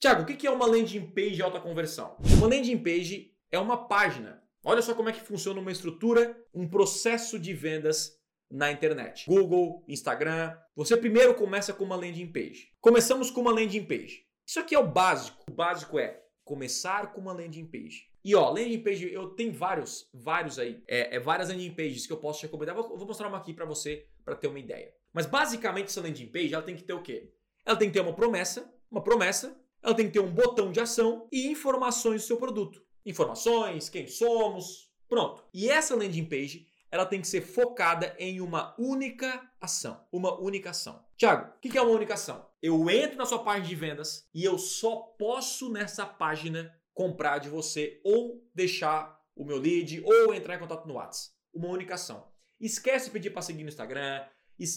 Tiago, o que é uma landing page de alta conversão? Uma landing page é uma página. Olha só como é que funciona uma estrutura, um processo de vendas na internet. Google, Instagram. Você primeiro começa com uma landing page. Começamos com uma landing page. Isso aqui é o básico. O básico é começar com uma landing page. E ó, landing page, eu tenho vários, vários aí, é, é várias landing pages que eu posso te recomendar. Vou, vou mostrar uma aqui para você para ter uma ideia. Mas basicamente essa landing page, ela tem que ter o quê? Ela tem que ter uma promessa, uma promessa, ela tem que ter um botão de ação e informações do seu produto. Informações, quem somos, pronto. E essa landing page, ela tem que ser focada em uma única ação. Uma única ação. Tiago, o que é uma única ação? Eu entro na sua página de vendas e eu só posso nessa página comprar de você ou deixar o meu lead ou entrar em contato no WhatsApp. Uma única ação. Esquece pedir para seguir no Instagram,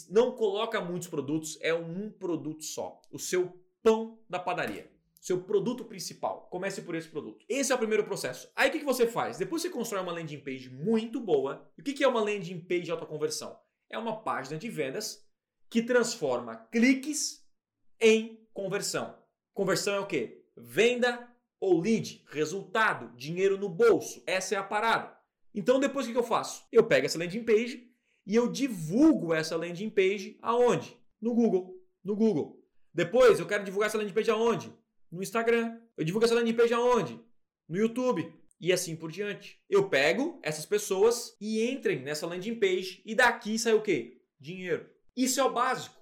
não coloca muitos produtos, é um produto só. O seu pão da padaria. Seu produto principal. Comece por esse produto. Esse é o primeiro processo. Aí o que você faz? Depois você constrói uma landing page muito boa. E o que é uma landing page de autoconversão? É uma página de vendas que transforma cliques em conversão. Conversão é o quê? Venda ou lead, resultado, dinheiro no bolso. Essa é a parada. Então depois o que eu faço? Eu pego essa landing page e eu divulgo essa landing page aonde? No Google. No Google. Depois eu quero divulgar essa landing page aonde? No Instagram. Eu divulgo essa landing page aonde? No YouTube. E assim por diante. Eu pego essas pessoas e entrem nessa landing page e daqui sai o quê? Dinheiro. Isso é o básico.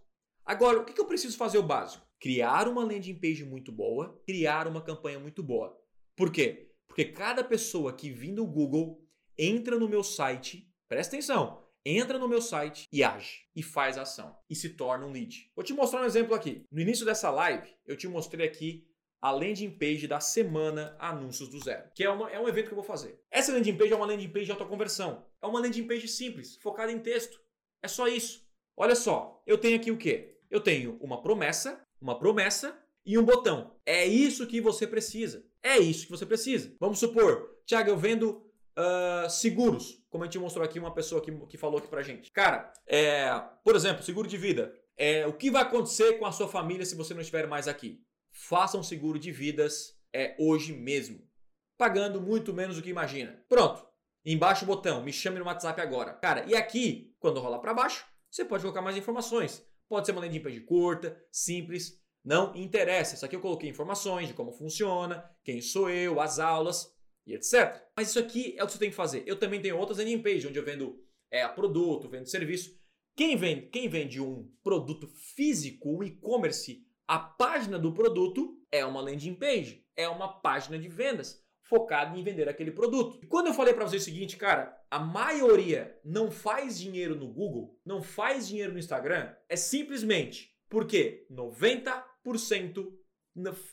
Agora, o que eu preciso fazer o básico? Criar uma landing page muito boa, criar uma campanha muito boa. Por quê? Porque cada pessoa que vem do Google entra no meu site, presta atenção, entra no meu site e age e faz ação e se torna um lead. Vou te mostrar um exemplo aqui. No início dessa live, eu te mostrei aqui a landing page da semana Anúncios do Zero, que é, uma, é um evento que eu vou fazer. Essa landing page é uma landing page de autoconversão. É uma landing page simples, focada em texto. É só isso. Olha só, eu tenho aqui o quê? Eu tenho uma promessa, uma promessa e um botão. É isso que você precisa. É isso que você precisa. Vamos supor, Tiago, eu vendo uh, seguros, como a gente mostrou aqui, uma pessoa que, que falou aqui pra gente. Cara, é, por exemplo, seguro de vida. É, o que vai acontecer com a sua família se você não estiver mais aqui? Faça um seguro de vidas é, hoje mesmo, pagando muito menos do que imagina. Pronto. Embaixo o botão, me chame no WhatsApp agora. Cara, e aqui, quando rolar para baixo, você pode colocar mais informações. Pode ser uma landing page curta, simples, não interessa. Isso aqui eu coloquei informações de como funciona, quem sou eu, as aulas e etc. Mas isso aqui é o que você tem que fazer. Eu também tenho outras landing pages onde eu vendo é, produto, vendo serviço. Quem vende, quem vende um produto físico, um e-commerce, a página do produto é uma landing page, é uma página de vendas focada em vender aquele produto. E quando eu falei para você o seguinte, cara, a maioria não faz dinheiro no Google, não faz dinheiro no Instagram, é simplesmente porque 90%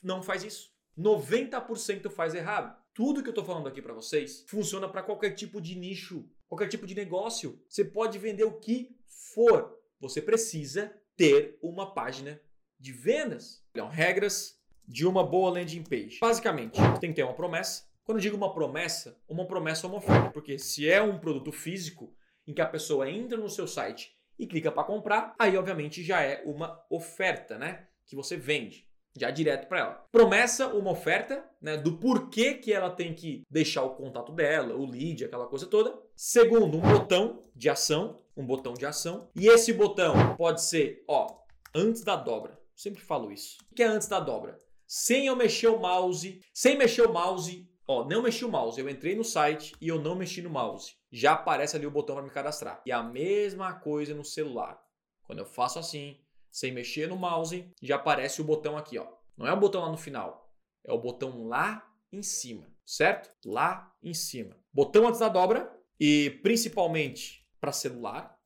não faz isso. 90% faz errado. Tudo que eu estou falando aqui para vocês funciona para qualquer tipo de nicho, qualquer tipo de negócio. Você pode vender o que for. Você precisa ter uma página de vendas. Então, regras de uma boa landing page. Basicamente, tem que ter uma promessa. Quando eu digo uma promessa, uma promessa é uma oferta, porque se é um produto físico em que a pessoa entra no seu site e clica para comprar, aí obviamente já é uma oferta, né, que você vende já direto para ela. Promessa, uma oferta, né, do porquê que ela tem que deixar o contato dela, o lead, aquela coisa toda. Segundo, um botão de ação, um botão de ação. E esse botão pode ser, ó, antes da dobra. Sempre falo isso. O que é antes da dobra? Sem eu mexer o mouse, sem mexer o mouse, ó, não mexi o mouse, eu entrei no site e eu não mexi no mouse. Já aparece ali o botão para me cadastrar. E a mesma coisa no celular. Quando eu faço assim, sem mexer no mouse, já aparece o botão aqui, ó. Não é o botão lá no final, é o botão lá em cima, certo? Lá em cima. Botão antes da dobra e principalmente para celular,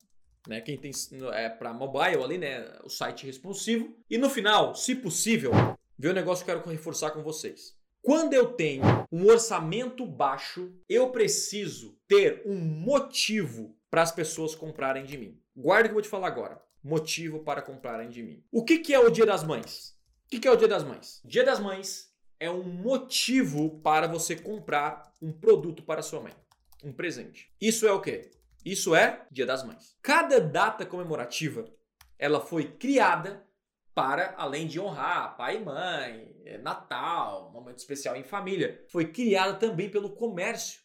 né? Quem tem é para mobile ali, né? O site responsivo. E no final, se possível, ver o negócio que eu quero reforçar com vocês. Quando eu tenho um orçamento baixo, eu preciso ter um motivo para as pessoas comprarem de mim. Guarda o que eu vou te falar agora motivo para comprarem de mim. O que, que é o Dia das Mães? O que, que é o Dia das Mães? Dia das Mães é um motivo para você comprar um produto para sua mãe, um presente. Isso é o quê? Isso é Dia das Mães. Cada data comemorativa, ela foi criada para, além de honrar pai e mãe, é, Natal, momento especial em família, foi criada também pelo comércio,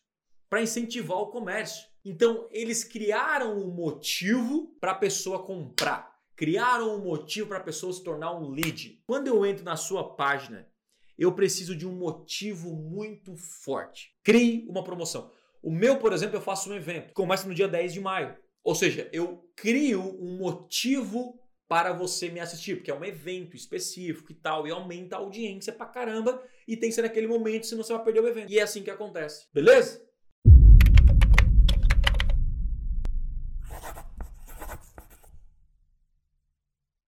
para incentivar o comércio. Então, eles criaram um motivo para a pessoa comprar, criaram um motivo para a pessoa se tornar um lead. Quando eu entro na sua página, eu preciso de um motivo muito forte. Crie uma promoção. O meu, por exemplo, eu faço um evento, começa no dia 10 de maio. Ou seja, eu crio um motivo para você me assistir, porque é um evento específico e tal, e aumenta a audiência pra caramba, e tem que ser naquele momento, senão você vai perder o evento. E é assim que acontece. Beleza?